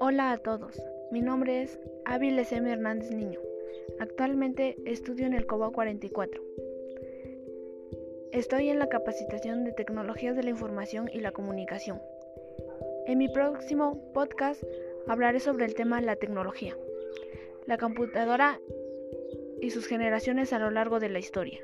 Hola a todos, mi nombre es Áviles M. Hernández Niño. Actualmente estudio en el COBA 44. Estoy en la capacitación de tecnologías de la información y la comunicación. En mi próximo podcast hablaré sobre el tema la tecnología, la computadora y sus generaciones a lo largo de la historia.